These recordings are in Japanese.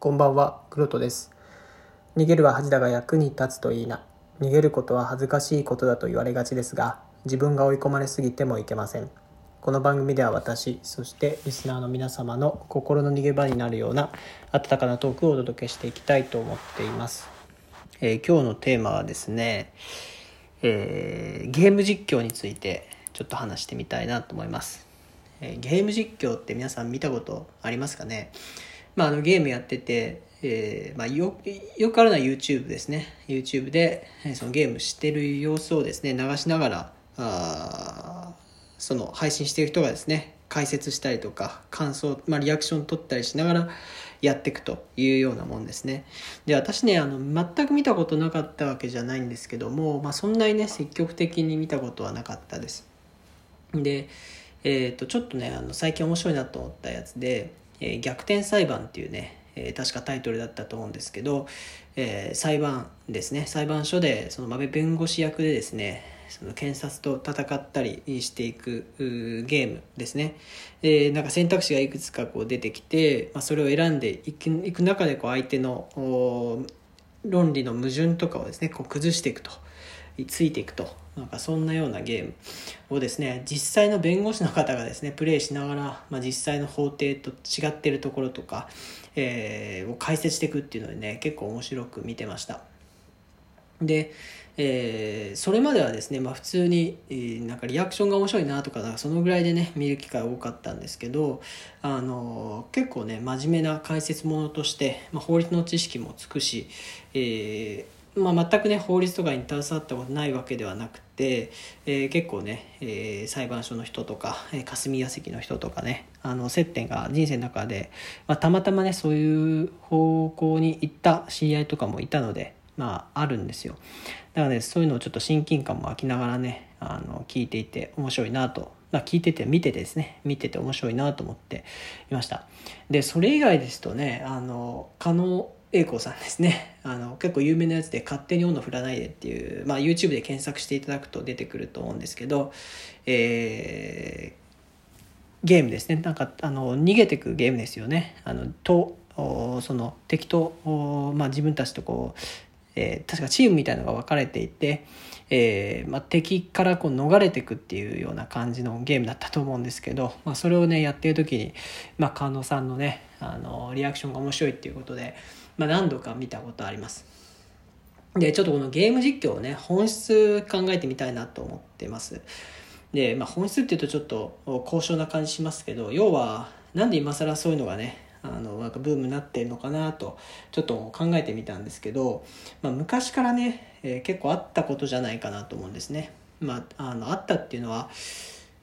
こんばんは、クロトです。逃げるは恥だが役に立つといいな。逃げることは恥ずかしいことだと言われがちですが、自分が追い込まれすぎてもいけません。この番組では私、そしてリスナーの皆様の心の逃げ場になるような温かなトークをお届けしていきたいと思っています。えー今日のテーマはですね、えーゲーム実況についてちょっと話してみたいなと思います。えーゲーム実況って皆さん見たことありますかね？まあ、あのゲームやってて、えーまあ、よよくあるのは YouTube ですね。YouTube でえそのゲームしてる様子をですね流しながらあその配信してる人がですね解説したりとか感想、まあ、リアクション取ったりしながらやっていくというようなもんですね。で私ねあの全く見たことなかったわけじゃないんですけども、まあ、そんなにね積極的に見たことはなかったです。で、えー、とちょっとねあの最近面白いなと思ったやつで「えー逆転裁判」っていうね、えー確かタイトルだったと思うんですけど、えー裁判ですね。裁判所でその安倍弁護士役でですねその検察と戦ったりしていくゲームですね、えーなんか選択肢がいくつかこう出てきて、まあ、それを選んでいくいく中でこう相手の論理の矛盾とかをですねこう崩していくと。ついていくと。なんかそんなようなゲームをですね実際の弁護士の方がですねプレイしながら、まあ、実際の法廷と違ってるところとか、えーを解説していくっていうのでね結構面白く見てました。で、えーそれまではですね、まあ、普通に、えーなんかリアクションが面白いなとかそのぐらいでね見る機会多かったんですけど、あのー結構ね真面目な解説ものとして、まあ、法律の知識もつくし、えーまあ、全くね法律とかに携わったことないわけではなくて、えー結構ね、えー裁判所の人とか、えー霞が関の人とかねあの接点が人生の中で、まあ、たまたまねそういう方向に行った知り合いとかもいたのでまああるんですよ。だからねそういうのをちょっと親近感も湧きながらねあの聞いていて面白いなと、まあ、聞いてて見ててですね見てて面白いなと思っていました。でそれ以外ですとねあの加納栄子さんですね。あの結構有名なやつで「勝手に温度振らないで」っていう、まあ、YouTube で検索していただくと出てくると思うんですけど、えーゲームですね。なんかあの逃げてくゲームですよね。あのとおその敵と、おまあ、自分たちとこう、えー確かチームみたいのが分かれていて、えーまあ、敵からこう逃れてくっていうような感じのゲームだったと思うんですけど、まあ、それをねやってる時に、まあ、菅野さんのねあのリアクションが面白いっていうことで、まあ、何度か見たことあります。でちょっとこのゲーム実況をね本質考えてみたいなと思ってますで、まあ、本質っていうとちょっと高尚な感じしますけど要はなんで今更そういうのがねあのなんかブームになってるのかなとちょっと考えてみたんですけど、まあ、昔からね、えー結構あったことじゃないかなと思うんですね、まあ、あのあったっていうのは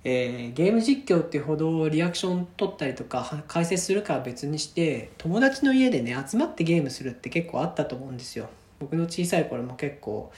えーゲーム実況っていうほどリアクション取ったりとか解説するかは別にして友達の家でね集まってゲームするって結構あったと思うんですよ。僕の小さい頃も結構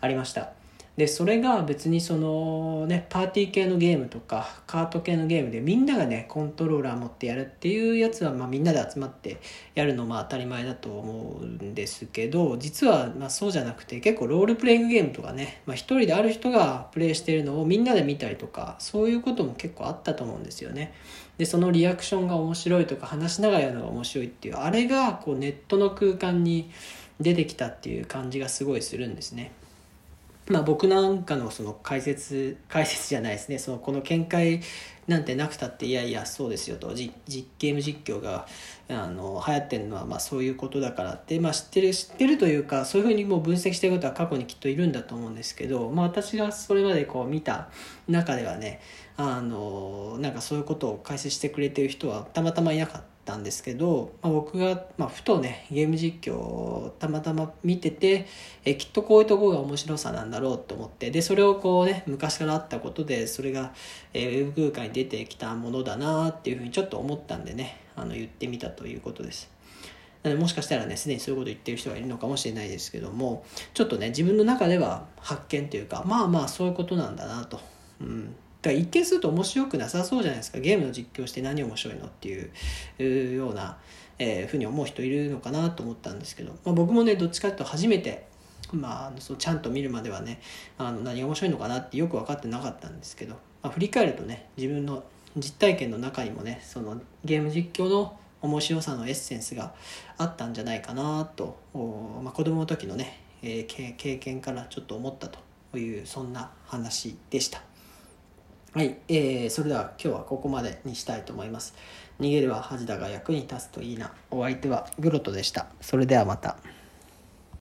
ありました。でそれが別にそのねパーティー系のゲームとかカート系のゲームでみんながねコントローラー持ってやるっていうやつは、まあ、みんなで集まってやるのまあ当たり前だと思うんですけど実はまあそうじゃなくて結構ロールプレイングゲームとかね、まあ、人である人がプレイしてるのをみんなで見たりとかそういうことも結構あったと思うんですよね。でそのリアクションが面白いとか話しながらやるのが面白いっていうあれがこうネットの空間に出てきたっていう感じがすごいするんですね。まあ、僕なんかのその解説解説じゃないですね。そのこの見解なんてなくたっていやいやそうですよと。じ実ゲーム実況があの流行ってるのはまあそういうことだからって、まあ、知ってる知ってるというかそういうふうにもう分析してることは過去にきっといるんだと思うんですけど、まあ、私がそれまでこう見た中ではねあのなんかそういうことを解説してくれてる人はたまたまいなかった。たんですけど、まあ、僕が、まあ、ふとねゲーム実況をたまたま見ててえきっとこういうとこが面白さなんだろうと思ってでそれをこうね昔からあったことでそれが、えーウェブ空間に出てきたものだなっていうふうにちょっと思ったんでねあの言ってみたということです。でもしかしたらねすでにそういうこと言ってる人がいるのかもしれないですけどもちょっとね自分の中では発見というかまあまあそういうことなんだなと。うんから一見すると面白くなさそうじゃないですか。ゲームの実況して何面白いのっていうような、えーふうに思う人いるのかなと思ったんですけど、まあ、僕もねどっちかというと初めてまあ、そうちゃんと見るまではねあの何が面白いのかなってよく分かってなかったんですけど、まあ、振り返るとね自分の実体験の中にもねそのゲーム実況の面白さのエッセンスがあったんじゃないかなと、まあ、子供の時のね、えー、経験からちょっと思ったというそんな話でした。はい、えー、それでは今日はここまでにしたいと思います。逃げるは恥だが役に立つといいな。お相手はグロトでした。それではまた。